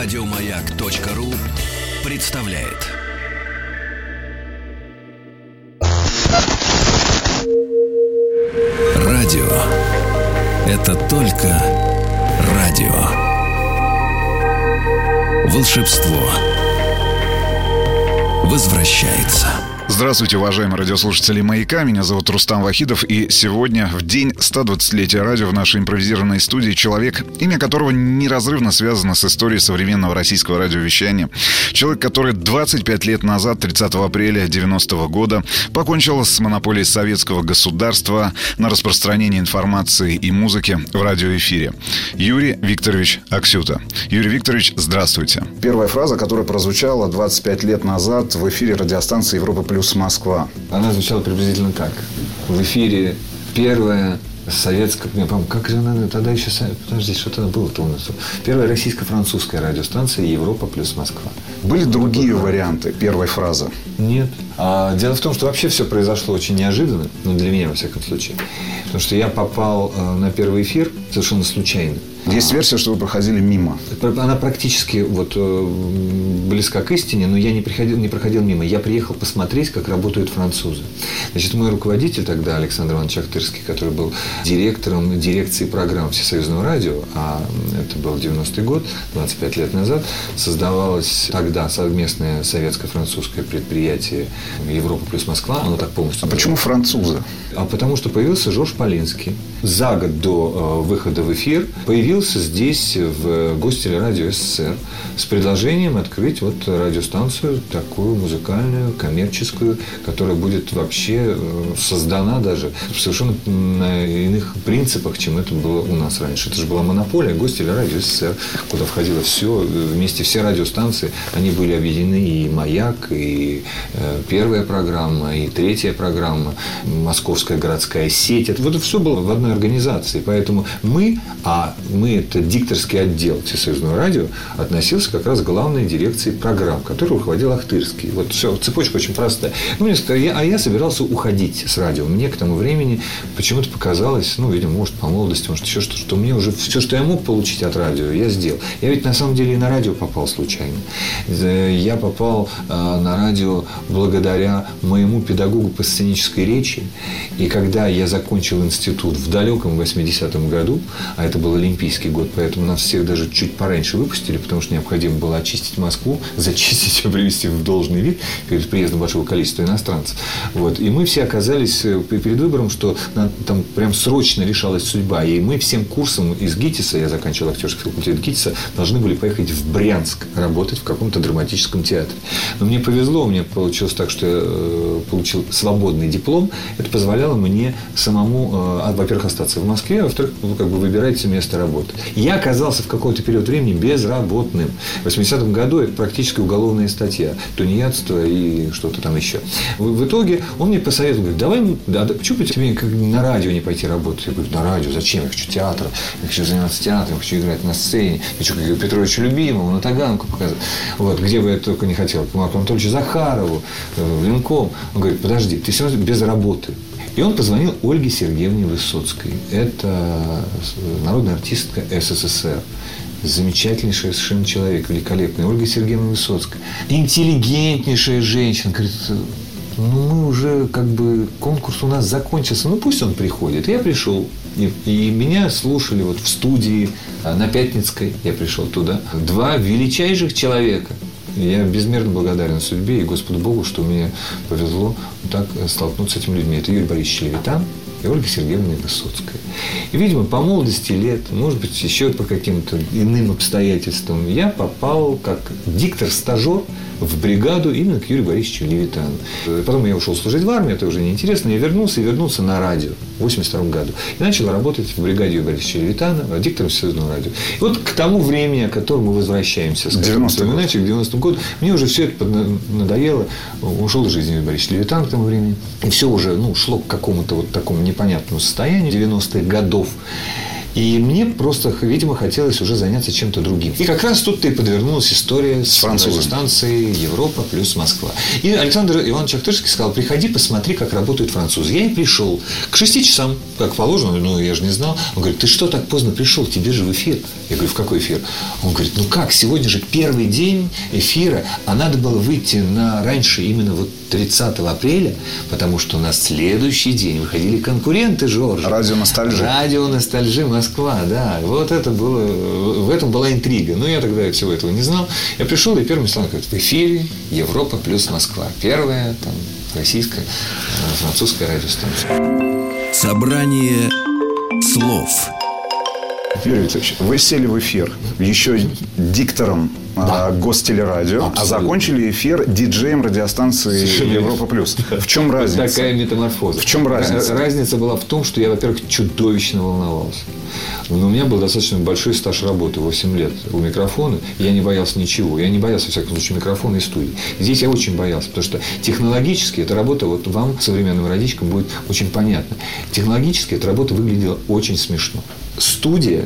Радиомаяк.ру представляет. Радио это только радио. Волшебство возвращается. Здравствуйте, уважаемые радиослушатели «Маяка». Меня зовут Рустам Вахидов. И сегодня, в день 120-летия радио, в нашей импровизированной студии человек, имя которого неразрывно связано с историей современного российского радиовещания. Человек, который 25 лет назад, 30 апреля 90 -го года, покончил с монополией советского государства на распространение информации и музыки в радиоэфире. Юрий Викторович Аксюта. Юрий Викторович, здравствуйте. Первая фраза, которая прозвучала 25 лет назад в эфире радиостанции «Европа плюс плюс Москва. Она звучала приблизительно так. В эфире первая советская, я помню, как же она тогда еще, подожди, что тогда было-то у нас? Первая российско-французская радиостанция Европа плюс Москва. Были другие варианты первой фразы? Нет. А, дело в том, что вообще все произошло очень неожиданно, ну, для меня, во всяком случае. Потому что я попал э, на первый эфир совершенно случайно. Есть версия, что вы проходили мимо. Она практически вот э, близка к истине, но я не, приходил, не проходил мимо. Я приехал посмотреть, как работают французы. Значит, мой руководитель тогда, Александр Иванович Ахтырский, который был директором дирекции программ Всесоюзного радио, а это был 90-й год, 25 лет назад, создавалось тогда совместное советско-французское предприятие Европа плюс Москва, оно так полностью... А почему французы? А потому что появился Жорж Полинский. За год до э, выхода в эфир появился здесь, в гостелерадио СССР, с предложением открыть вот радиостанцию такую музыкальную, коммерческую, которая будет вообще э, создана даже совершенно на иных принципах, чем это было у нас раньше. Это же была монополия гостелерадио СССР, куда входило все, вместе все радиостанции, они были объединены и «Маяк», и э, первая программа, и третья программа, Московская городская сеть. Это вот все было в одной организации. Поэтому мы, а мы это дикторский отдел Всесоюзного радио, относился как раз к главной дирекции программ, которой руководил Ахтырский. Вот все, цепочка очень простая. Ну, мне сказали, а я собирался уходить с радио. Мне к тому времени почему-то показалось, ну, видимо, может, по молодости, может, еще что-то, что мне уже все, что я мог получить от радио, я сделал. Я ведь на самом деле и на радио попал случайно. Я попал э, на радио благодаря моему педагогу по сценической речи. И когда я закончил институт в далеком 80-м году, а это был Олимпийский год, поэтому нас всех даже чуть пораньше выпустили, потому что необходимо было очистить Москву, зачистить ее, привести в должный вид перед приездом большого количества иностранцев. Вот. И мы все оказались э, перед выбором, что там прям срочно решалась судьба. И мы всем курсом из ГИТИСа, я заканчивал актерский факультет ГИТИСа, должны были поехать в Брянск работать в каком-то драматическом театре. Но мне повезло, у меня получилось так, что я э, получил свободный диплом. Это позволяло мне самому, э, во-первых, остаться в Москве, а во-вторых, ну, как бы выбирать место работы. Я оказался в какой-то период времени безработным. В 80-м году это практически уголовная статья. Тунеядство и что-то там еще. В, в итоге он мне посоветовал, говорит, давай, да, да, почему тебе как на радио не пойти работать? Я говорю, на радио, зачем? Я хочу театр, я хочу заниматься театром, я хочу играть на сцене, я хочу как Петровичу Любимому, на Таганку показать. Вот, где бы я только не хотел. К Марку Анатольевичу Захарову, э, Ленком. Он говорит, подожди, ты все без работы. И он позвонил Ольге Сергеевне Высоцкой. Это народная артистка СССР. Замечательнейшая совершенно человек, великолепная. Ольга Сергеевна Высоцкая. Интеллигентнейшая женщина. Говорит, ну, мы уже, как бы, конкурс у нас закончился. Ну, пусть он приходит. Я пришел. И, и меня слушали вот в студии а, на Пятницкой. Я пришел туда. Два величайших человека – я безмерно благодарен судьбе и Господу Богу, что мне повезло так столкнуться с этими людьми. Это Юрий Борисович Левитан и Ольга Сергеевна Высоцкая. И, видимо, по молодости лет, может быть, еще по каким-то иным обстоятельствам, я попал как диктор-стажер в бригаду именно к Юрию Борисовичу Левитану. Потом я ушел служить в армию, это уже неинтересно. Я вернулся и вернулся на радио в 82 году. И начал работать в бригаде Юрия Борисовича Левитана, диктором Всесоюзного радио. И вот к тому времени, к которому мы возвращаемся, скажем, 90 иначе, к 90 году, мне уже все это надоело. Ушел из жизни Юрий Борисович Левитан к тому времени. И все уже ну, шло к какому-то вот такому непонятному состоянию 90-х годов. И мне просто, видимо, хотелось уже заняться чем-то другим. И как раз тут-то и подвернулась история с, с станцией Европа плюс Москва. И Александр Иванович Ахтырский сказал, приходи, посмотри, как работают французы. Я и пришел. К шести часам, как положено, ну, я же не знал. Он говорит, ты что так поздно пришел? Тебе же в эфир. Я говорю, в какой эфир? Он говорит, ну как, сегодня же первый день эфира, а надо было выйти на раньше, именно вот 30 апреля, потому что на следующий день выходили конкуренты Жоржа. Радио Ностальжи. Радио Ностальжи Москва, да. Вот это было, в этом была интрига. Но я тогда всего этого не знал. Я пришел, и первым словом говорит, в эфире Европа плюс Москва. Первая там российская, э, французская радиостанция. Собрание слов. Юрий Викторович, вы сели в эфир еще диктором да. гостелерадио, а Абсолютно. а закончили эфир диджеем радиостанции Европа Плюс. В чем разница? Вот такая метаморфоза. В чем разница? Разница была в том, что я, во-первых, чудовищно волновался. Но у меня был достаточно большой стаж работы, 8 лет у микрофона. Я не боялся ничего. Я не боялся, во всяком случае, микрофона и студии. Здесь я очень боялся, потому что технологически эта работа, вот вам, современным родичкам, будет очень понятна. Технологически эта работа выглядела очень смешно. Студия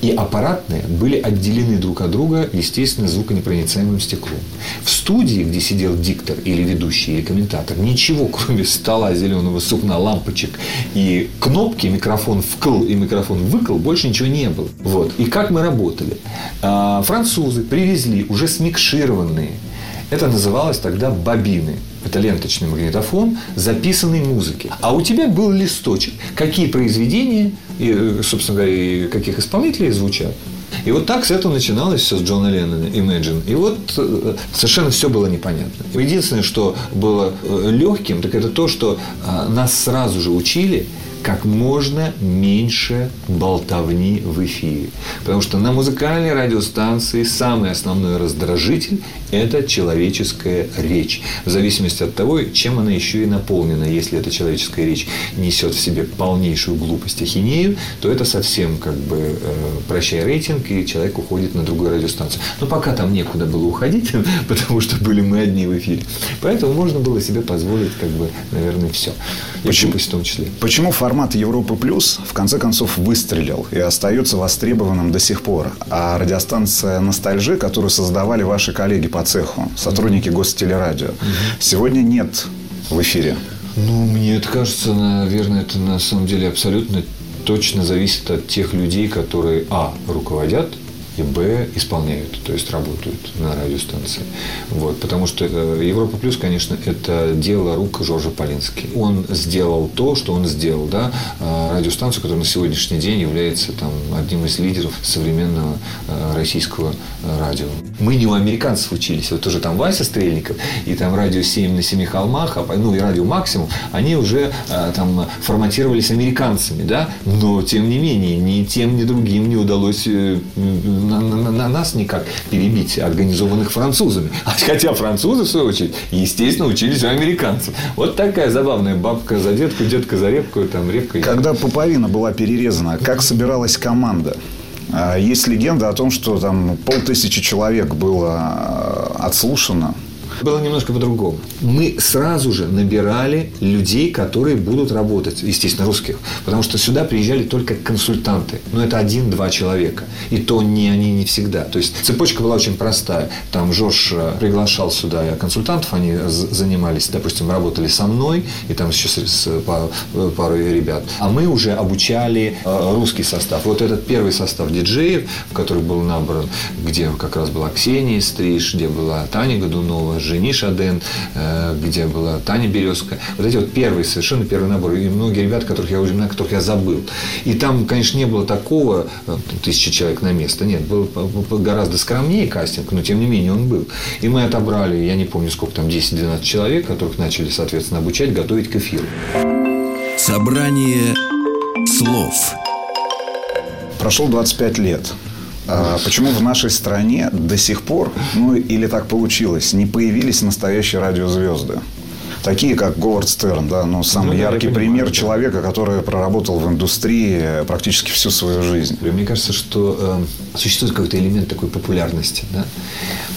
и аппаратные были отделены друг от друга, естественно, звуконепроницаемым стеклом. В студии, где сидел диктор или ведущий, или комментатор, ничего, кроме стола зеленого сукна, лампочек и кнопки, микрофон вкл и микрофон выкл, больше ничего не было. Вот. И как мы работали? А, французы привезли уже смикшированные это называлось тогда бобины. Это ленточный магнитофон записанной музыки. А у тебя был листочек. Какие произведения, и, собственно говоря, и каких исполнителей звучат. И вот так с этого начиналось все с Джона Леннона, Imagine. И вот э, совершенно все было непонятно. Единственное, что было э, легким, так это то, что э, нас сразу же учили – как можно меньше болтовни в эфире. Потому что на музыкальной радиостанции самый основной раздражитель – это человеческая речь. В зависимости от того, чем она еще и наполнена. Если эта человеческая речь несет в себе полнейшую глупость ахинею, то это совсем как бы э, прощай рейтинг, и человек уходит на другую радиостанцию. Но пока там некуда было уходить, потому что были мы одни в эфире. Поэтому можно было себе позволить, как бы, наверное, все. Почему, в том числе. Почему формат Европы Плюс в конце концов выстрелил и остается востребованным до сих пор. А радиостанция Ностальжи, которую создавали ваши коллеги по цеху, сотрудники Гостелерадио, сегодня нет в эфире. Ну, мне это кажется, наверное, это на самом деле абсолютно точно зависит от тех людей, которые, а, руководят и Б исполняют, то есть работают на радиостанции. Вот, потому что э, Европа Плюс, конечно, это дело рук Жоржа Полински. Он сделал то, что он сделал, да, э, радиостанцию, которая на сегодняшний день является там, одним из лидеров современного э, российского радио. Мы не у американцев учились, вот тоже там Вася Стрельников и там радио 7 на семи холмах, а, ну и радио Максимум, они уже там форматировались американцами, да, но тем не менее ни тем, ни другим не удалось на, на, на нас никак перебить организованных французами. Хотя французы, в свою очередь, естественно, учились у американцев. Вот такая забавная бабка за детку, детка за репку, там репка. Когда пуповина была перерезана, как собиралась команда? А, есть легенда о том, что там полтысячи человек было а, отслушано было немножко по-другому. Мы сразу же набирали людей, которые будут работать, естественно, русских. Потому что сюда приезжали только консультанты. Но это один-два человека. И то не они не всегда. То есть цепочка была очень простая. Там Жорж э, приглашал сюда консультантов, они занимались, допустим, работали со мной, и там еще с э, парой ребят. А мы уже обучали э, русский состав. Вот этот первый состав диджеев, который был набран, где как раз была Ксения Стриж, где была Таня Годунова, Жени Шаден, э, где была Таня Березка. Вот эти вот первые, совершенно первый набор. И многие ребята, которых я уже имена, которых я забыл. И там, конечно, не было такого э, тысячи человек на место. Нет, был гораздо скромнее кастинг, но тем не менее он был. И мы отобрали, я не помню сколько там, 10-12 человек, которых начали, соответственно, обучать, готовить к эфиру. Собрание слов. Прошло 25 лет. А почему в нашей стране до сих пор, ну или так получилось, не появились настоящие радиозвезды? Такие, как Говард Стерн, да, ну, самый Ну, да, яркий понимаю, пример да. человека, который проработал в индустрии практически всю свою жизнь. Мне кажется, что э, существует какой-то элемент такой популярности. Да?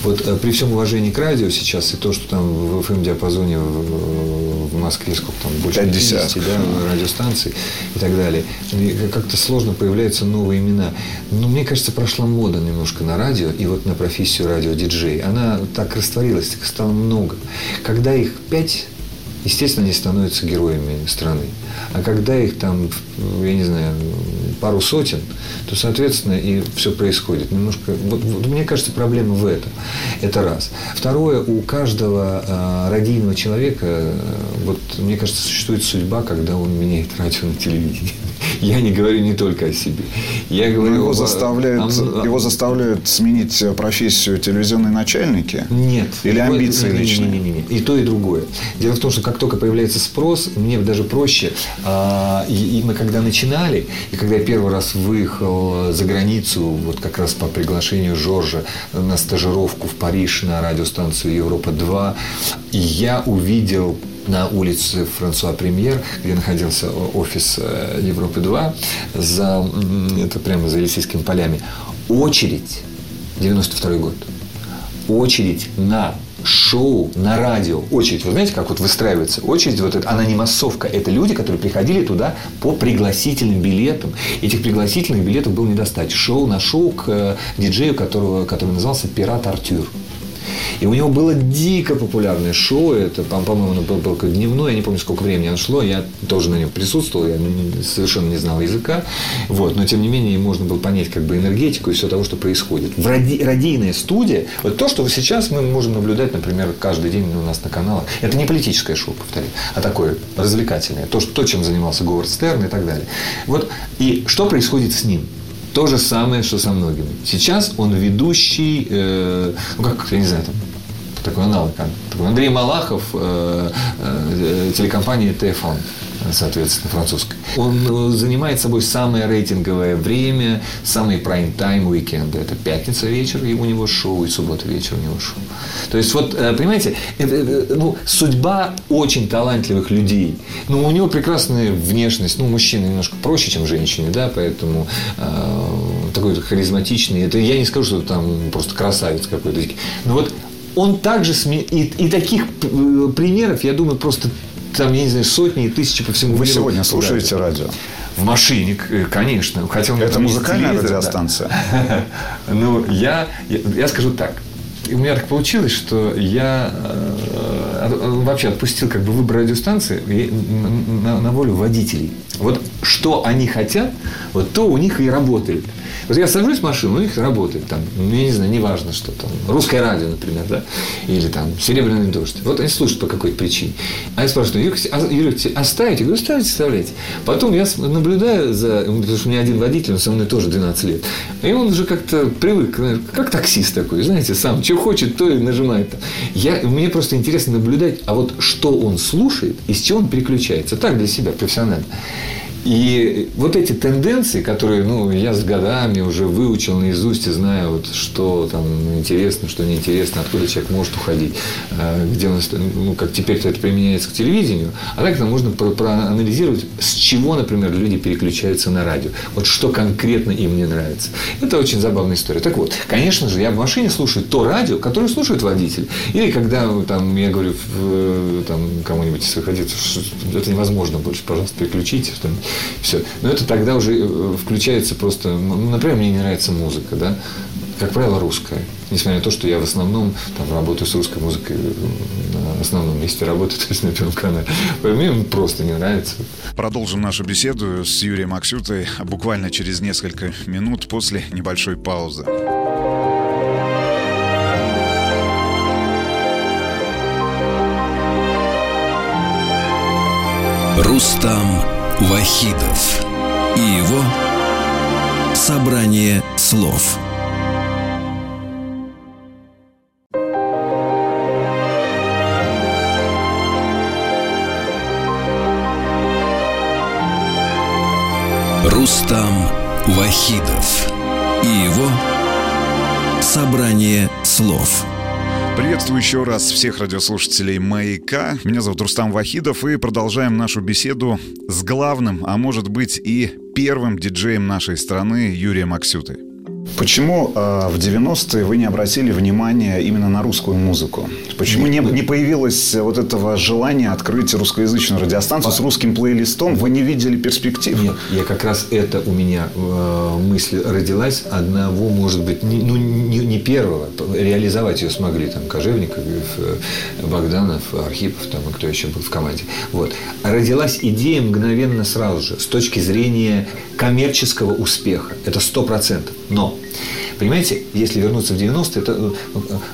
Вот э, при всем уважении к радио сейчас и то, что там в FM-диапазоне в, Москве сколько там больше 50. 50 да, радиостанций и так далее, как-то сложно появляются новые имена. Но мне кажется, прошла мода немножко на радио и вот на профессию радиодиджей. Она так растворилась, их стало много. Когда их пять естественно, они становятся героями страны. А когда их там, я не знаю, пару сотен, то, соответственно, и все происходит. Немножко, вот, вот мне кажется, проблема в этом. Это раз. Второе, у каждого э, радийного человека, э, вот, мне кажется, существует судьба, когда он меняет радио на телевидение. Я не говорю не только о себе. Я говорю его об- заставляют, о- его заставляют сменить профессию телевизионные начальники? Нет. Или амбиции не- не- личные? не- не- не. И то, и другое. Дело в том, что как только появляется спрос, мне даже проще. а, и, и мы когда начинали, и когда я первый раз выехал за границу, вот как раз по приглашению Жоржа на стажировку в Париж на радиостанцию Европа-2, и я увидел на улице Франсуа Премьер, где находился офис э, Европы-2, за, это прямо за Елисейскими полями, очередь, 92 год, очередь на шоу на радио. Очередь, вы знаете, как вот выстраивается очередь, вот эта, она не массовка, это люди, которые приходили туда по пригласительным билетам. Этих пригласительных билетов было не достать. Шоу на шоу к э, диджею, которого, который назывался «Пират Артюр». И у него было дико популярное шоу, это, по- по-моему, оно было, дневное, я не помню, сколько времени оно шло, я тоже на нем присутствовал, я совершенно не знал языка, вот, но тем не менее можно было понять как бы энергетику и все того, что происходит. В ради- радийная студия, вот то, что сейчас мы можем наблюдать, например, каждый день у нас на каналах, это не политическое шоу, повторю, а такое развлекательное, то, что, то чем занимался Говард Стерн и так далее. Вот, и что происходит с ним? То же самое, что со многими. Сейчас он ведущий, э, ну как, я не знаю, там, такой аналог, такой Андрей Малахов э, э, телекомпании ТФАН, соответственно, французской. Он э, занимает собой самое рейтинговое время, самый прайм-тайм уикенды. Это пятница вечер, и у него шоу, и суббота вечер у него шоу. То есть, вот, э, понимаете, это, э, ну, судьба очень талантливых людей. Ну, у него прекрасная внешность. Ну, мужчина немножко проще, чем женщине, да, поэтому э, такой харизматичный. Это я не скажу, что там просто красавец какой-то. Но вот он также сме... и, и таких примеров, я думаю, просто там, я не знаю, сотни и тысячи по всему Вы миру. сегодня слушаете радио? В машине, к- конечно. Хотя у меня Это музыкальная телевизор, да. радиостанция? Ну, я, я, я скажу так. У меня так получилось, что я э, от- вообще отпустил как бы выбор радиостанции и на, на волю водителей. Вот что они хотят, вот то у них и работает. Вот я сажусь в машину, у них работает там, ну, я не знаю, неважно, что там, русское радио, например, да, или там серебряный дождь. Вот они слушают по какой-то причине. А я спрашиваю, Юрий, а, Юрий оставите? Я говорю, ставите, вставляйте. Потом я наблюдаю за, потому что у меня один водитель, он со мной тоже 12 лет. И он уже как-то привык, как таксист такой, знаете, сам, что хочет, то и нажимает. Я, мне просто интересно наблюдать, а вот что он слушает и с чего он переключается. Так для себя, профессионально. И вот эти тенденции, которые, ну, я с годами уже выучил наизусть и знаю, вот, что там интересно, что неинтересно, откуда человек может уходить, э, где он, ну, как теперь-то это применяется к телевидению, а так можно про- проанализировать, с чего, например, люди переключаются на радио, вот что конкретно им не нравится. Это очень забавная история. Так вот, конечно же, я в машине слушаю то радио, которое слушает водитель. Или когда там, я говорю в- там, кому-нибудь из выходит, это невозможно больше, пожалуйста, переключите что-нибудь. Все. Но это тогда уже э, включается просто... ну, Например, мне не нравится музыка, да? Как правило, русская. Несмотря на то, что я в основном там, работаю с русской музыкой э, на основном месте работы, то есть на Первом канале. Мне просто не нравится. Продолжим нашу беседу с Юрием Аксютой буквально через несколько минут после небольшой паузы. Рустам Вахидов и его собрание слов. Рустам Вахидов и его собрание слов. Приветствую еще раз всех радиослушателей «Маяка». Меня зовут Рустам Вахидов, и продолжаем нашу беседу с главным, а может быть и первым диджеем нашей страны Юрием Аксютой. Почему э, в 90-е вы не обратили внимания именно на русскую музыку? Почему не, не появилось вот этого желания открыть русскоязычную радиостанцию с русским плейлистом? Вы не видели перспектив? Нет, я как раз это у меня э, мысль родилась. Одного, может быть, не, ну, не, не первого. Реализовать ее смогли там Кожевников, э, Богданов, Архипов там, и кто еще был в команде. Вот. Родилась идея мгновенно сразу же с точки зрения коммерческого успеха. Это сто процентов. Но Понимаете, если вернуться в 90-е, это,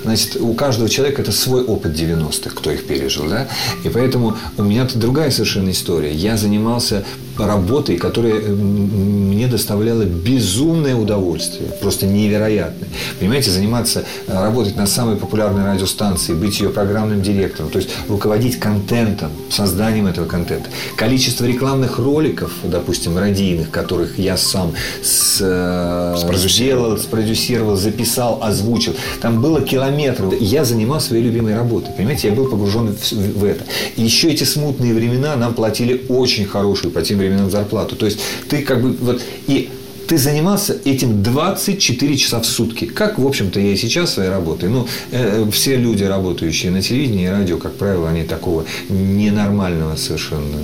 значит, у каждого человека это свой опыт 90-х, кто их пережил, да? И поэтому у меня-то другая совершенно история. Я занимался работой, которая мне доставляла безумное удовольствие, просто невероятное. Понимаете, заниматься, э, работать на самой популярной радиостанции, быть ее программным директором, то есть руководить контентом, созданием этого контента. Количество рекламных роликов, допустим, радийных, которых я сам с, э, сделал, спродюсировал, записал, озвучил. Там было километров. Я занимался своей любимой работой. Понимаете, я был погружен в, в это. И еще эти смутные времена нам платили очень хорошую по тем временам зарплату. То есть ты как бы вот и ты занимался этим 24 часа в сутки. Как, в общем-то, я и сейчас своей работой. Ну, э, все люди, работающие на телевидении и радио, как правило, они такого ненормального совершенно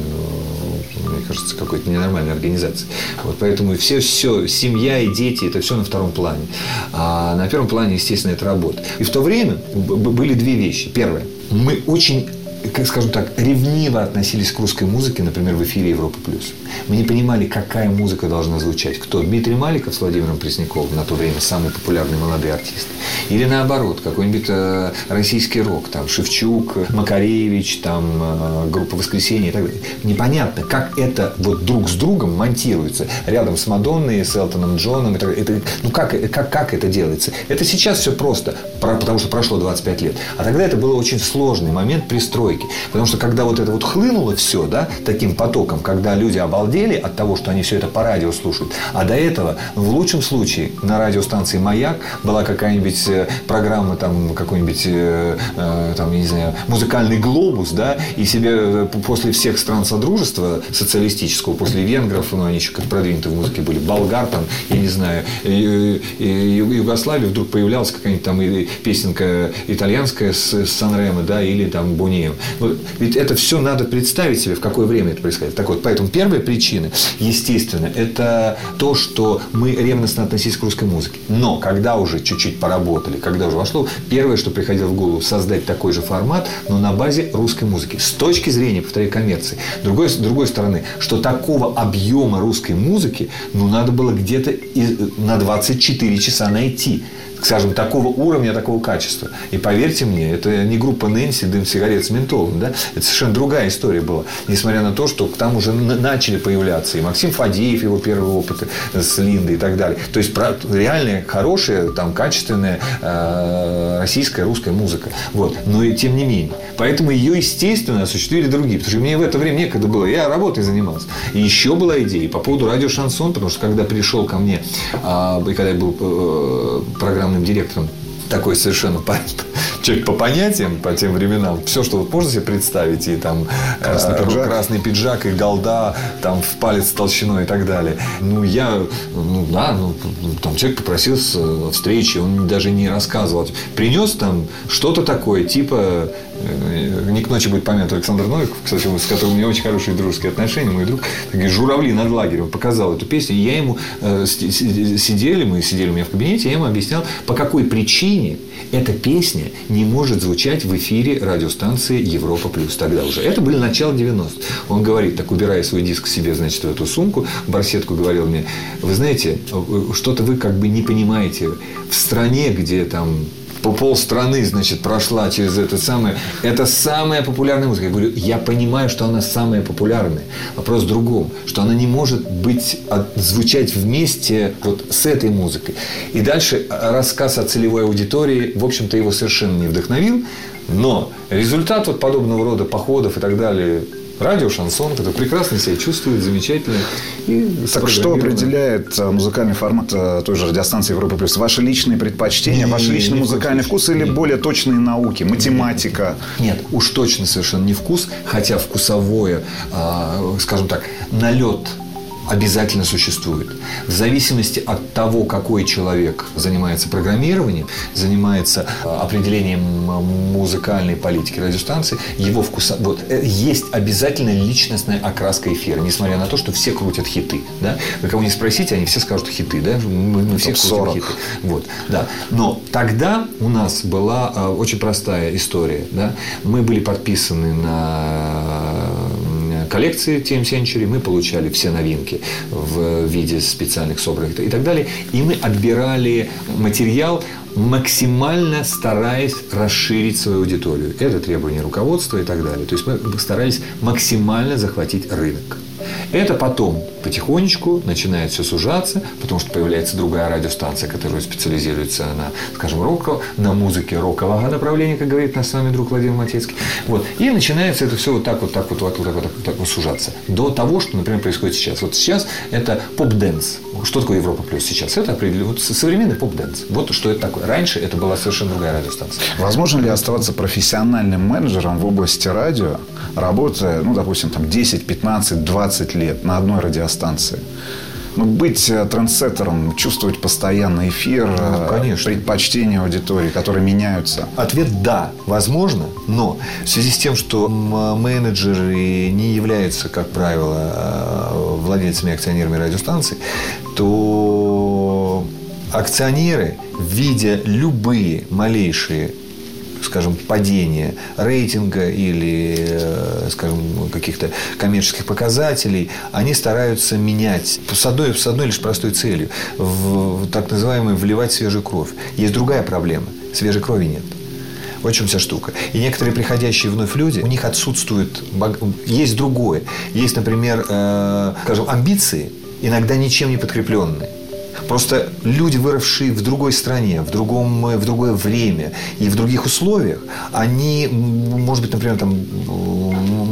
мне кажется, какой-то ненормальной организации. Вот поэтому все, все, семья и дети, это все на втором плане. А на первом плане, естественно, это работа. И в то время были две вещи. Первое. Мы очень скажем так, ревниво относились к русской музыке, например, в эфире Европа плюс. Мы не понимали, какая музыка должна звучать. Кто? Дмитрий Маликов с Владимиром Пресняковым, на то время самый популярный молодой артист. Или наоборот, какой-нибудь э, российский рок, там Шевчук, Макаревич, там э, группа Воскресенье и так далее. Непонятно, как это вот друг с другом монтируется. Рядом с Мадонной, с Элтоном Джоном. Это, это, ну как, как, как это делается? Это сейчас все просто, потому что прошло 25 лет. А тогда это был очень сложный момент пристройки стройки. Потому что когда вот это вот хлынуло все, да, таким потоком, когда люди обалдели от того, что они все это по радио слушают, а до этого, в лучшем случае, на радиостанции «Маяк» была какая-нибудь э, программа, там, какой-нибудь, э, э, там, я не знаю, музыкальный глобус, да, и себе после всех стран Содружества социалистического, после венгров, ну, они еще как продвинуты в музыке были, болгар, там, я не знаю, и, и, и Югославии вдруг появлялась какая-нибудь там песенка итальянская с, с Санремо, да, или там Бунеем. Ведь это все надо представить себе, в какое время это происходит. Так вот, поэтому первая причина, естественно, это то, что мы ревностно относились к русской музыке. Но когда уже чуть-чуть поработали, когда уже вошло, первое, что приходило в голову, создать такой же формат, но на базе русской музыки. С точки зрения, повторяю, коммерции. Другой, с другой стороны, что такого объема русской музыки, ну, надо было где-то на 24 часа найти скажем, такого уровня, такого качества. И поверьте мне, это не группа Нэнси, дым сигарет с ментолом. Да? Это совершенно другая история была. Несмотря на то, что там уже начали появляться и Максим Фадеев, его первый опыт с Линдой и так далее. То есть реальная, хорошая, там, качественная э, российская, русская музыка. Вот. Но и тем не менее. Поэтому ее, естественно, осуществили другие. Потому что мне в это время некогда было. Я работой занимался. И еще была идея по поводу радио Шансон, потому что когда пришел ко мне, э, и когда я был э, программным директором такой совершенно человек по понятиям, по тем временам, все, что вот можно себе представить, и там красный, э, пиджак. красный пиджак, и голда, там в палец толщиной и так далее. Ну, я, ну да, ну, там человек попросил встречи, он даже не рассказывал. Принес там что-то такое, типа Э, не к ночи будет память Александр Новиков, кстати, с которым у меня очень хорошие дружеские отношения, мой друг, такие журавли над лагерем, показал эту песню, и я ему э, сидели, мы сидели у меня в кабинете, я ему объяснял, по какой причине эта песня не может звучать в эфире радиостанции Европа Плюс тогда уже. Это были начало 90-х. Он говорит, так убирая свой диск себе, значит, в эту сумку, барсетку говорил мне, вы знаете, что-то вы как бы не понимаете. В стране, где там по полстраны, значит, прошла через это самое. Это самая популярная музыка. Я говорю, я понимаю, что она самая популярная. Вопрос в другом, что она не может быть, звучать вместе вот с этой музыкой. И дальше рассказ о целевой аудитории, в общем-то, его совершенно не вдохновил. Но результат вот подобного рода походов и так далее Радио Шансон, который прекрасно себя чувствует, замечательно. И так что определяет э, музыкальный формат э, той же радиостанции Европа Плюс? Ваши личные предпочтения, не, ваш личный музыкальный вкус или более точные науки, математика? Нет, уж точно совершенно не вкус, хотя вкусовое, а, скажем так, налет обязательно существует. В зависимости от того, какой человек занимается программированием, занимается э, определением музыкальной политики радиостанции, его вкуса... Вот, э, есть обязательно личностная окраска эфира, несмотря на то, что все крутят хиты. Да? Вы кого не спросите, они все скажут хиты. Да? Мы, мы все крутим хиты. Вот, да. Но тогда у нас была э, очень простая история. Да? Мы были подписаны на коллекции Team Century мы получали все новинки в виде специальных собранных и так далее. И мы отбирали материал, максимально стараясь расширить свою аудиторию. Это требование руководства и так далее. То есть мы старались максимально захватить рынок. Это потом потихонечку начинает все сужаться, потому что появляется другая радиостанция, которая специализируется на, скажем, рок, на музыке рокового направления, как говорит наш с вами друг Владимир Матецкий. Вот. И начинается это все вот так вот, так вот, вот, вот, вот, вот, так вот сужаться. До того, что, например, происходит сейчас. Вот сейчас это pop-dance. Что такое Европа плюс сейчас? Это вот современный pop-dance. Вот что это такое. Раньше это была совершенно другая радиостанция. Возможно ли оставаться профессиональным менеджером в области радио, работая, ну, допустим, там 10, 15, 20 лет на одной радиостанции? Ну, быть э, трендсеттером, чувствовать постоянно эфир, ну, э, конечно. предпочтения аудитории, которые меняются? Ответ – да, возможно, но в связи с тем, что менеджеры не являются, как правило, э, владельцами акционерами радиостанций, то акционеры, видя любые малейшие скажем, падения рейтинга или, э, скажем, каких-то коммерческих показателей, они стараются менять с одной, с одной лишь простой целью, в, так называемый вливать свежую кровь. Есть другая проблема. Свежей крови нет. Вот в чем вся штука. И некоторые приходящие вновь люди, у них отсутствует, есть другое. Есть, например, э, скажем, амбиции, иногда ничем не подкрепленные. Просто люди, выросшие в другой стране, в, другом, в другое время и в других условиях, они, может быть, например, там,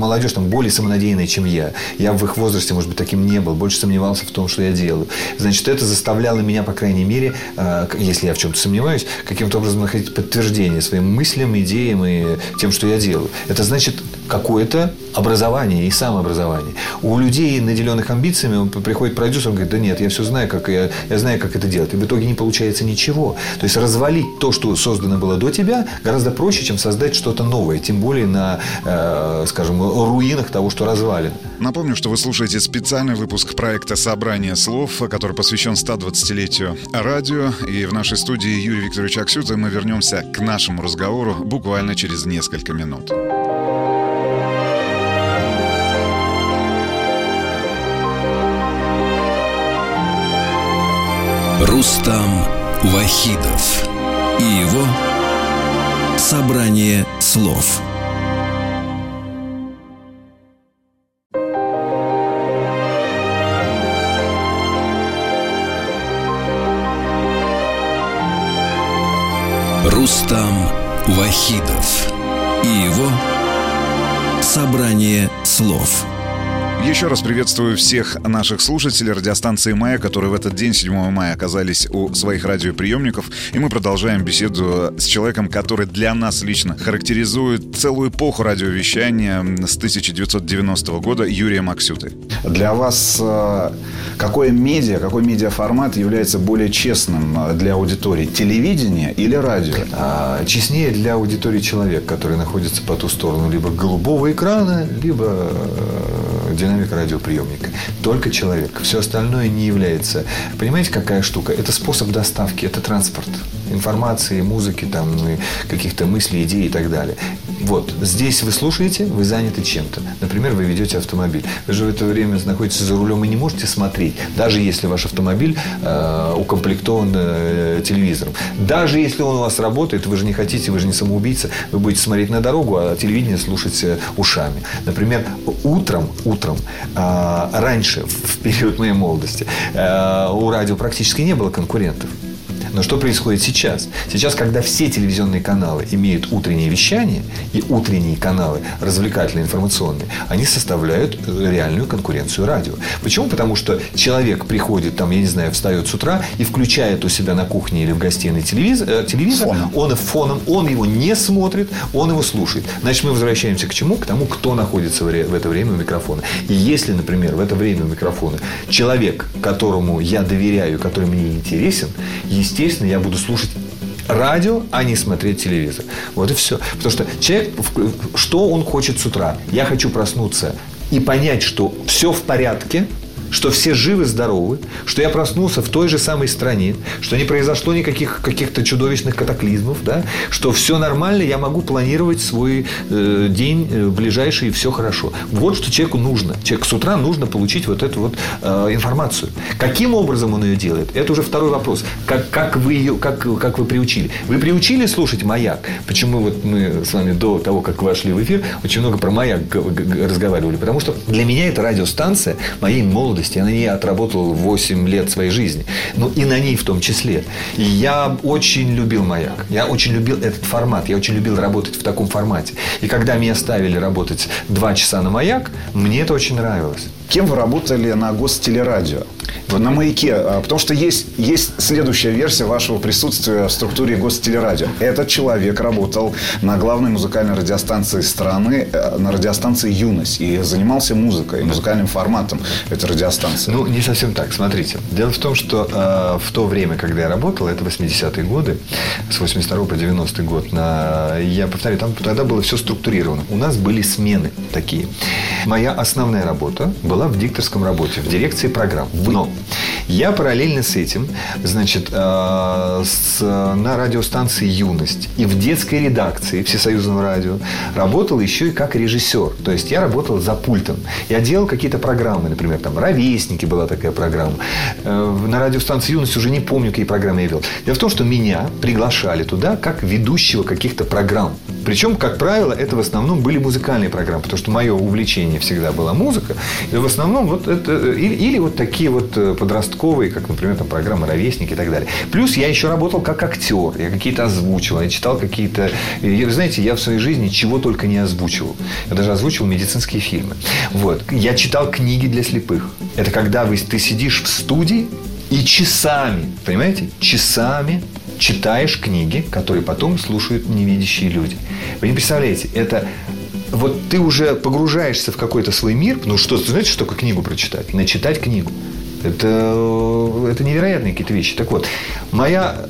молодежь там, более самонадеянная, чем я. Я в их возрасте, может быть, таким не был, больше сомневался в том, что я делаю. Значит, это заставляло меня, по крайней мере, э, если я в чем-то сомневаюсь, каким-то образом находить подтверждение своим мыслям, идеям и тем, что я делаю. Это значит какое-то образование и самообразование. У людей, наделенных амбициями, приходит продюсер, он говорит, да нет, я все знаю, как я, я знаю, как это делать. И в итоге не получается ничего. То есть развалить то, что создано было до тебя, гораздо проще, чем создать что-то новое. Тем более на, э, скажем, руинах того, что развалено. Напомню, что вы слушаете специальный выпуск проекта «Собрание слов», который посвящен 120-летию радио. И в нашей студии Юрий Викторович Аксюта. Мы вернемся к нашему разговору буквально через несколько минут. Рустам Вахидов и его «Собрание слов». Рустам Вахидов и его «Собрание слов». Еще раз приветствую всех наших слушателей радиостанции «Мая», которые в этот день, 7 мая, оказались у своих радиоприемников. И мы продолжаем беседу с человеком, который для нас лично характеризует целую эпоху радиовещания с 1990 года, Юрием Аксюты. Для вас э, какое медиа, какой медиаформат является более честным э, для аудитории? Телевидение или радио? А, честнее для аудитории человек, который находится по ту сторону либо голубого экрана, либо динамика радиоприемника. Только человек. Все остальное не является. Понимаете, какая штука? Это способ доставки, это транспорт информации, музыки, там, ну, каких-то мыслей, идей и так далее. Вот. Здесь вы слушаете, вы заняты чем-то. Например, вы ведете автомобиль. Вы же в это время находитесь за рулем и не можете смотреть, даже если ваш автомобиль э, укомплектован э, телевизором. Даже если он у вас работает, вы же не хотите, вы же не самоубийца, вы будете смотреть на дорогу, а телевидение слушать э, ушами. Например, утром, утром, э, раньше, в период моей молодости, э, у радио практически не было конкурентов. Но что происходит сейчас? Сейчас, когда все телевизионные каналы имеют утреннее вещание и утренние каналы развлекательные, информационные, они составляют э, реальную конкуренцию радио. Почему? Потому что человек приходит, там, я не знаю, встает с утра и включает у себя на кухне или в гостиной телевизор, э, телевизор фоном. он фоном, он его не смотрит, он его слушает. Значит, мы возвращаемся к чему? К тому, кто находится в это время у микрофона. И если, например, в это время у микрофона человек, которому я доверяю, который мне интересен, естественно, я буду слушать радио, а не смотреть телевизор. Вот и все. Потому что человек, что он хочет с утра? Я хочу проснуться и понять, что все в порядке, что все живы, здоровы, что я проснулся в той же самой стране, что не произошло никаких каких-то чудовищных катаклизмов, да, что все нормально, я могу планировать свой э, день э, ближайший, и все хорошо. Вот что человеку нужно. Человеку с утра нужно получить вот эту вот э, информацию. Каким образом он ее делает? Это уже второй вопрос. Как, как, вы ее, как, как вы приучили? Вы приучили слушать «Маяк»? Почему вот мы с вами до того, как вошли в эфир, очень много про «Маяк» разговаривали? Потому что для меня это радиостанция моей молодости молодости, я на ней отработал 8 лет своей жизни. Ну, и на ней в том числе. И я очень любил «Маяк». Я очень любил этот формат. Я очень любил работать в таком формате. И когда меня ставили работать 2 часа на «Маяк», мне это очень нравилось. Кем вы работали на гостелерадио? на маяке. А, потому что есть, есть следующая версия вашего присутствия в структуре гостелерадио. Этот человек работал на главной музыкальной радиостанции страны, э, на радиостанции «Юность». И занимался музыкой, музыкальным форматом этой радиостанции. Ну, не совсем так. Смотрите. Дело в том, что э, в то время, когда я работал, это 80-е годы, с 82 по 90 год, на, я повторяю, там тогда было все структурировано. У нас были смены такие. Моя основная работа была в дикторском работе, в дирекции программ. Но я параллельно с этим, значит, э, на радиостанции «Юность» и в детской редакции Всесоюзного радио работал еще и как режиссер. То есть, я работал за пультом. Я делал какие-то программы, например, там «Ровесники» была такая программа. Э, на радиостанции «Юность» уже не помню, какие программы я вел. Дело в том, что меня приглашали туда как ведущего каких-то программ. Причем, как правило, это в основном были музыкальные программы, потому что мое увлечение всегда была музыка. И в основном вот это, э, или, или вот такие вот подростковые, как, например, там, программы «Ровесник» и так далее. Плюс я еще работал как актер. Я какие-то озвучивал, я читал какие-то... Вы знаете, я в своей жизни чего только не озвучивал. Я даже озвучивал медицинские фильмы. Вот. Я читал книги для слепых. Это когда вы, ты сидишь в студии и часами, понимаете, часами читаешь книги, которые потом слушают невидящие люди. Вы не представляете, это вот ты уже погружаешься в какой-то свой мир. Ну что, знаете, что такое книгу прочитать? Начитать книгу. Это, это невероятные какие-то вещи. Так вот, моя,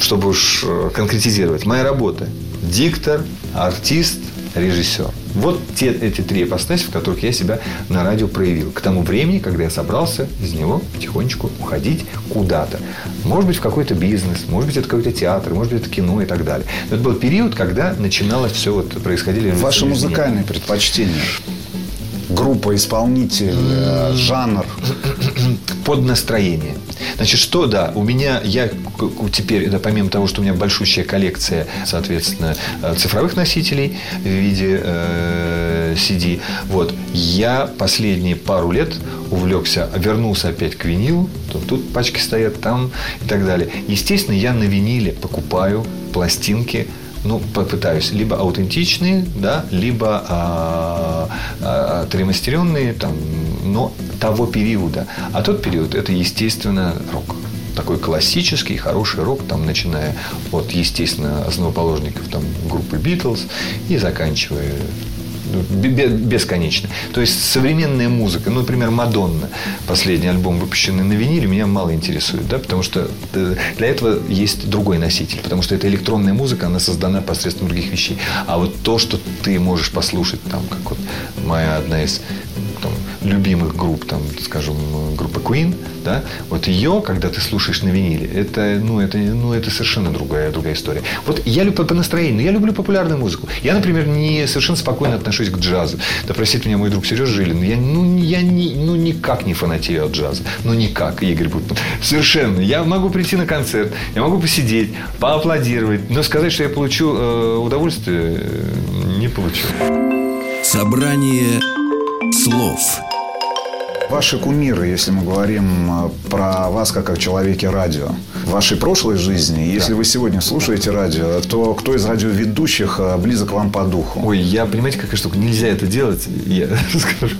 чтобы уж э, конкретизировать, моя работа – диктор, артист, режиссер. Вот те, эти три ипостаси, в которых я себя на радио проявил. К тому времени, когда я собрался из него потихонечку уходить куда-то. Может быть, в какой-то бизнес, может быть, это какой-то театр, может быть, это кино и так далее. Но это был период, когда начиналось все вот происходили. Ваши музыкальные предпочтения? Группа, исполнитель, mm. жанр? Под настроение. Значит, что, да, у меня, я теперь, да, помимо того, что у меня большущая коллекция, соответственно, э, цифровых носителей в виде э, CD, вот, я последние пару лет увлекся, вернулся опять к винилу, тут, тут пачки стоят, там и так далее. Естественно, я на виниле покупаю пластинки ну, попытаюсь, либо аутентичные, да, либо а, а, отремастеренные, там, но того периода. А тот период – это, естественно, рок такой классический, хороший рок, там, начиная от, естественно, основоположников там, группы Битлз и заканчивая бесконечно. То есть современная музыка, ну, например, Мадонна, последний альбом, выпущенный на виниле, меня мало интересует, да, потому что э, для этого есть другой носитель, потому что это электронная музыка, она создана посредством других вещей. А вот то, что ты можешь послушать, там, как вот моя одна из любимых групп, там, скажем, группа Queen, да, вот ее, когда ты слушаешь на виниле, это, ну, это, ну, это совершенно другая, другая история. Вот я люблю по настроению, я люблю популярную музыку. Я, например, не совершенно спокойно отношусь к джазу. Да простит меня мой друг Сережа Жилин, я, ну, я не, ну, никак не фанатею от джаза. Ну, никак, Игорь Бутман. Совершенно. Я могу прийти на концерт, я могу посидеть, поаплодировать, но сказать, что я получу э, удовольствие, э, не получу. Собрание слов Ваши кумиры, если мы говорим э, про вас как о человеке радио. В вашей прошлой жизни, если вы сегодня слушаете радио, то кто из радиоведущих э, близок вам по духу? Ой, я, понимаете, какая штука, нельзя это делать, я скажу.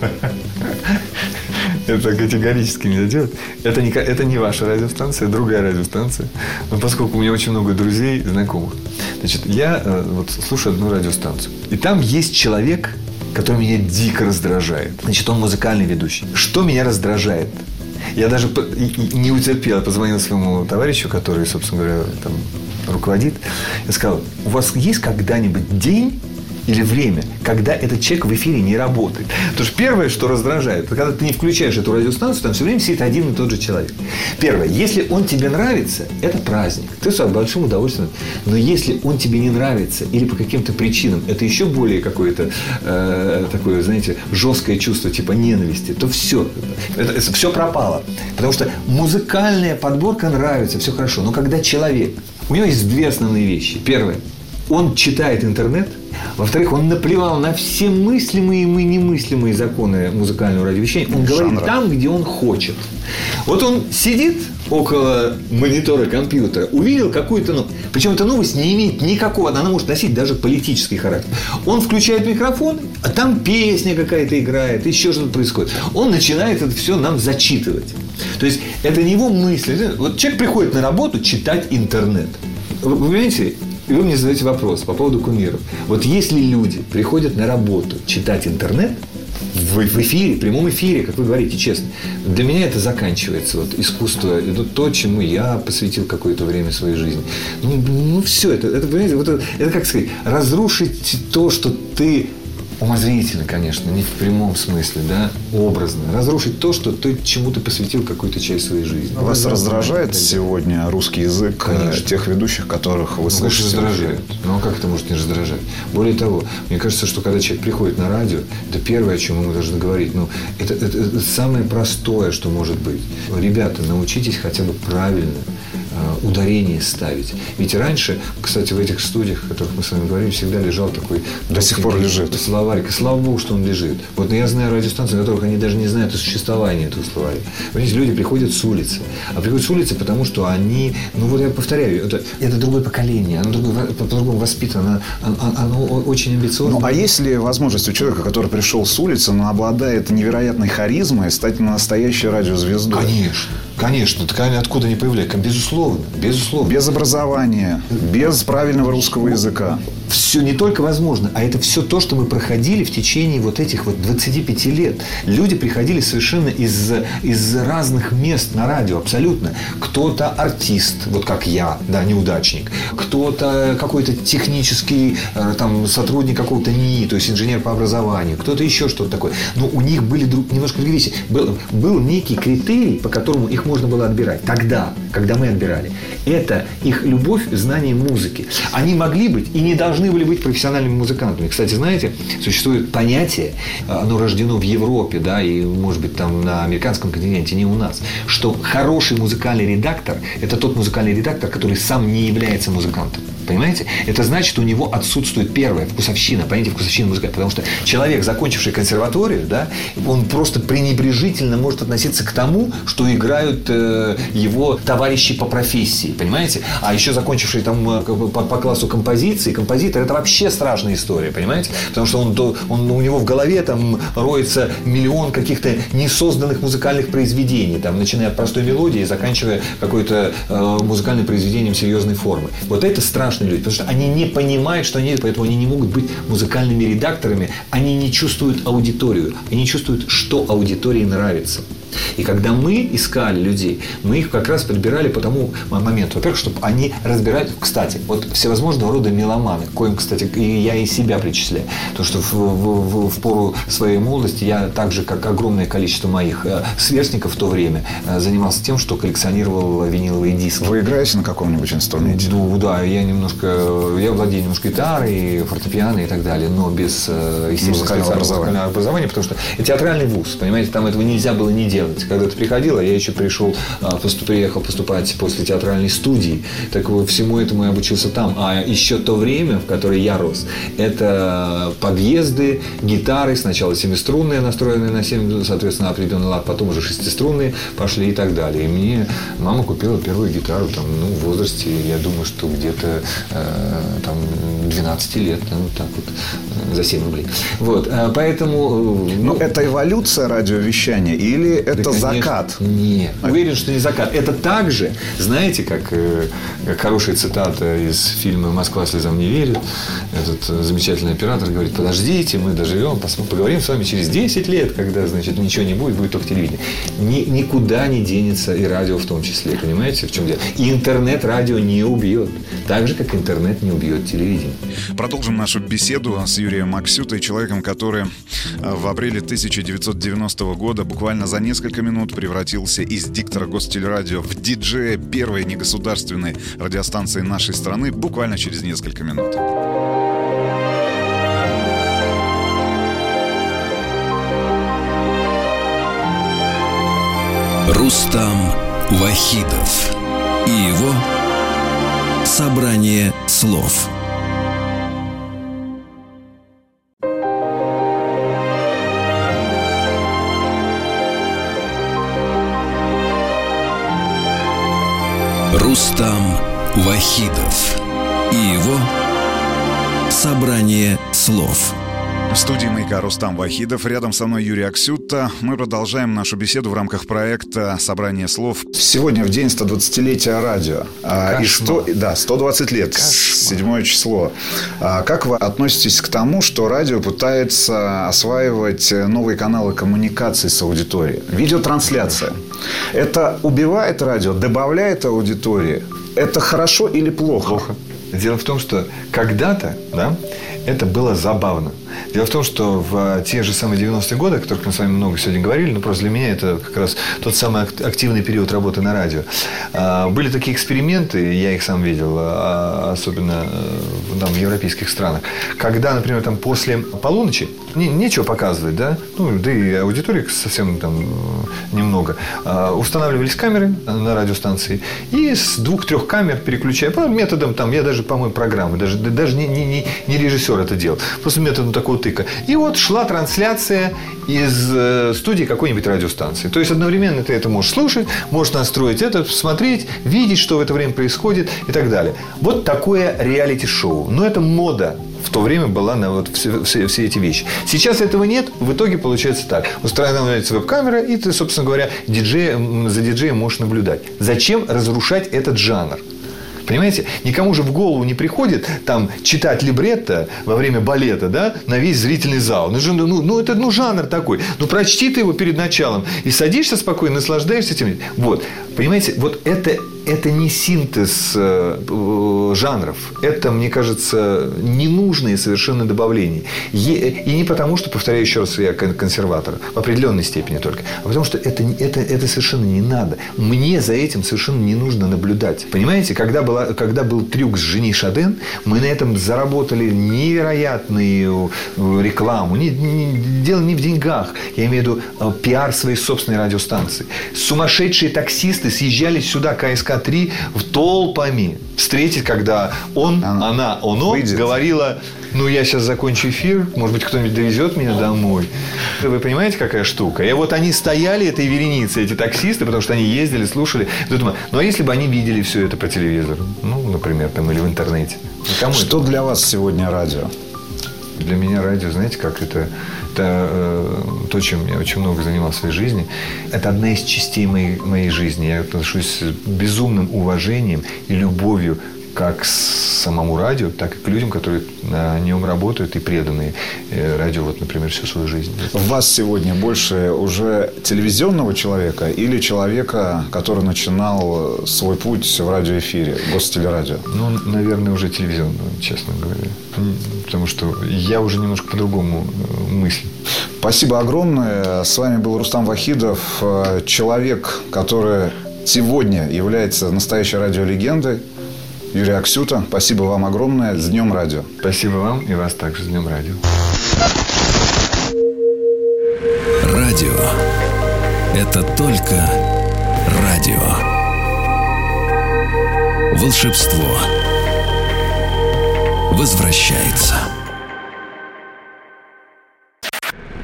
Это категорически нельзя делать. Это не, это не ваша радиостанция, другая радиостанция. Но поскольку у меня очень много друзей, знакомых. Значит, я э, вот слушаю одну радиостанцию. И там есть человек, который меня дико раздражает. Значит, он музыкальный ведущий. Что меня раздражает? Я даже не утерпел, я позвонил своему товарищу, который, собственно говоря, там руководит. Я сказал, у вас есть когда-нибудь день, или время, когда этот человек в эфире не работает. Потому что первое, что раздражает, это когда ты не включаешь эту радиостанцию, там все время сидит один и тот же человек. Первое, если он тебе нравится, это праздник. Ты с большим удовольствием. Но если он тебе не нравится или по каким-то причинам, это еще более какое-то э, такое, знаете, жесткое чувство типа ненависти, то все. Это, это все пропало. Потому что музыкальная подборка нравится, все хорошо. Но когда человек, у него есть две основные вещи. Первое, он читает интернет – во-вторых, он наплевал на все мыслимые и немыслимые законы музыкального радиовещания. Он говорит там, где он хочет. Вот он сидит около монитора компьютера, увидел какую-то новость. Причем эта новость не имеет никакого, она может носить даже политический характер. Он включает микрофон, а там песня какая-то играет, еще что-то происходит. Он начинает это все нам зачитывать. То есть это не его мысли. Вот человек приходит на работу читать интернет. Вы понимаете, и вы мне задаете вопрос по поводу кумиров. Вот если люди приходят на работу читать интернет, в, эфире, в прямом эфире, как вы говорите, честно. Для меня это заканчивается. Вот искусство, это то, чему я посвятил какое-то время своей жизни. Ну, ну все, это, это, понимаете, вот это, это, как сказать, разрушить то, что ты умозрительно, конечно, не в прямом смысле, да, образно, разрушить то, что ты чему-то посвятил какую-то часть своей жизни. Вас раздражает сегодня русский язык э, конечно. тех ведущих, которых вы ну, слышите? раздражает. Ну, а как это может не раздражать? Более того, мне кажется, что когда человек приходит на радио, это первое, о чем мы должны говорить. Ну, это, это, это самое простое, что может быть. Ребята, научитесь хотя бы правильно ударение ставить. Ведь раньше, кстати, в этих студиях, о которых мы с вами говорили, всегда лежал такой... До сих пор лежит. Словарик. И слава богу, что он лежит. Вот я знаю радиостанции, на которых они даже не знают о существовании этого словарика. Понимаете, люди приходят с улицы. А приходят с улицы, потому что они... Ну вот я повторяю, это, это другое поколение. Оно другое, по-другому воспитано. Оно, оно очень амбициозно. Ну, а есть ли возможность у человека, который пришел с улицы, но обладает невероятной харизмой, стать настоящей радиозвездой? Конечно. Конечно, ткань откуда не появляется? Безусловно, безусловно. Без образования, без правильного русского языка. Все не только возможно, а это все то, что мы проходили в течение вот этих вот 25 лет. Люди приходили совершенно из, из разных мест на радио, абсолютно. Кто-то артист, вот как я, да, неудачник. Кто-то какой-то технический э, там, сотрудник какого-то НИИ, то есть инженер по образованию. Кто-то еще что-то такое. Но у них были друг, немножко другие вещи. Был, был некий критерий, по которому их можно было отбирать. Тогда, когда мы отбирали. Это их любовь, знание музыки. Они могли быть и не должны были быть профессиональными музыкантами. Кстати, знаете, существует понятие, оно рождено в Европе, да, и, может быть, там на американском континенте, не у нас, что хороший музыкальный редактор – это тот музыкальный редактор, который сам не является музыкантом. Понимаете? Это значит, у него отсутствует первая вкусовщина, понятие вкусовщины музыка. Потому что человек, закончивший консерваторию, да, он просто пренебрежительно может относиться к тому, что играют э, его товарищи по профессии. Понимаете? А еще закончивший там э, по, по классу композиции, композитор это вообще страшная история, понимаете? Потому что он, он, у него в голове там роется миллион каких-то несозданных музыкальных произведений, там, начиная от простой мелодии и заканчивая какой-то э, музыкальным произведением серьезной формы. Вот это страшно страшные люди, потому что они не понимают, что они, поэтому они не могут быть музыкальными редакторами, они не чувствуют аудиторию, они не чувствуют, что аудитории нравится. И когда мы искали людей, мы их как раз подбирали по тому моменту. Во-первых, чтобы они разбирают... Кстати, вот всевозможного рода меломаны, коим, кстати, и я и себя причисляю. То, что в, в, в, в пору своей молодости я так же, как огромное количество моих э, сверстников в то время, э, занимался тем, что коллекционировал виниловые диски. Вы играете на каком-нибудь инструменте? Ну, да, я немножко... Я владею немножко гитарой, фортепиано и так далее, но без, э, естественно, музыкального образования. образования, потому что это театральный вуз, понимаете, там этого нельзя было не делать Яндекс. Когда ты приходила, я еще пришел, а, поступ, приехал поступать после театральной студии. Так вот, всему этому я обучился там. А еще то время, в которое я рос, это подъезды, гитары, сначала семиструнные, настроенные на семь, соответственно, а определенный лад, потом уже шестиструнные пошли и так далее. И мне мама купила первую гитару там, ну, в возрасте, я думаю, что где-то э, там 12 лет, ну, так вот, за 7 рублей. Вот, э, поэтому... Э, ну, Но это эволюция радиовещания или это да, закат. Нет. Уверен, что не закат. Это также, знаете, как, э, как хорошая цитата из фильма «Москва слезам не верит». Этот э, замечательный оператор говорит, подождите, мы доживем, поговорим с вами через 10 лет, когда, значит, ничего не будет, будет только телевидение. Ни, никуда не денется и радио в том числе, понимаете, в чем дело? И интернет радио не убьет. Так же, как интернет не убьет телевидение. Продолжим нашу беседу с Юрием Максютой, человеком, который э, в апреле 1990 года буквально за несколько несколько минут превратился из диктора гостелерадио в диджея первой негосударственной радиостанции нашей страны буквально через несколько минут. Рустам Вахидов и его собрание слов – Рустам Вахидов и его собрание слов. В студии «Маяка» Рустам Вахидов. Рядом со мной Юрий Аксюта. Мы продолжаем нашу беседу в рамках проекта «Собрание слов». Сегодня в день 120-летия радио. А, Кошмар. И что... Да, 120 лет. Седьмое число. А, как вы относитесь к тому, что радио пытается осваивать новые каналы коммуникации с аудиторией? Видеотрансляция. Это убивает радио, добавляет аудитории. Это хорошо или плохо? Плохо. Дело в том, что когда-то да, это было забавно. Дело в том, что в а, те же самые 90-е годы, о которых мы с вами много сегодня говорили, но ну, просто для меня это как раз тот самый активный период работы на радио. А, были такие эксперименты, я их сам видел, а, особенно э, там, в европейских странах, когда, например, там после полуночи не, нечего показывать, да, ну, да и аудитории совсем там э, немного, устанавливались камеры на радиостанции и с двух-трех камер переключая, методом там, я даже, по-моему, программы, даже, даже не, не, не режиссер это делал, просто методом такого Якутыка. И вот шла трансляция из э, студии какой-нибудь радиостанции. То есть одновременно ты это можешь слушать, можешь настроить это, смотреть, видеть, что в это время происходит и так далее. Вот такое реалити-шоу. Но это мода в то время была на вот все, все, все эти вещи. Сейчас этого нет, в итоге получается так. Устраивается веб-камера, и ты, собственно говоря, диджей, за диджеем можешь наблюдать. Зачем разрушать этот жанр? Понимаете, никому же в голову не приходит там читать либретто во время балета, да, на весь зрительный зал. Ну, же, ну, ну это ну, жанр такой. Ну, прочти ты его перед началом и садишься спокойно, наслаждаешься этим. Вот, понимаете, вот это это не синтез э, э, жанров. Это, мне кажется, ненужные совершенно добавления. И не потому, что, повторяю еще раз, я консерватор. В определенной степени только. А потому, что это, это, это совершенно не надо. Мне за этим совершенно не нужно наблюдать. Понимаете, когда, была, когда был трюк с Жени Шаден, мы на этом заработали невероятную э, рекламу. Не, не, дело не в деньгах. Я имею в виду пиар своей собственной радиостанции. Сумасшедшие таксисты съезжали сюда, КСК КА-3 в толпами встретить, когда он, она, она оно выйдет. говорила, ну, я сейчас закончу эфир, может быть, кто-нибудь довезет меня домой. Вы понимаете, какая штука? И вот они стояли, этой вереницей, эти таксисты, потому что они ездили, слушали. Ну, а если бы они видели все это по телевизору? Ну, например, там, или в интернете. Кому что это? для вас сегодня радио? Для меня радио, знаете, как это, это э, то, чем я очень много занимался в своей жизни. Это одна из частей моей, моей жизни. Я отношусь с безумным уважением и любовью как самому радио, так и к людям, которые на нем работают и преданные э, радио, вот, например, всю свою жизнь. В вас сегодня больше уже телевизионного человека или человека, который начинал свой путь в радиоэфире, гостелерадио? Ну, наверное, уже телевизионного, честно говоря. Потому что я уже немножко по-другому э, мыслю. Спасибо огромное. С вами был Рустам Вахидов, э, человек, который сегодня является настоящей радиолегендой, Юрий Аксюта, спасибо вам огромное. С Днем Радио. Спасибо вам и вас также. С Днем Радио. Радио. Это только радио. Волшебство возвращается.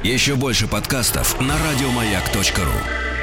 Еще больше подкастов на радиомаяк.ру.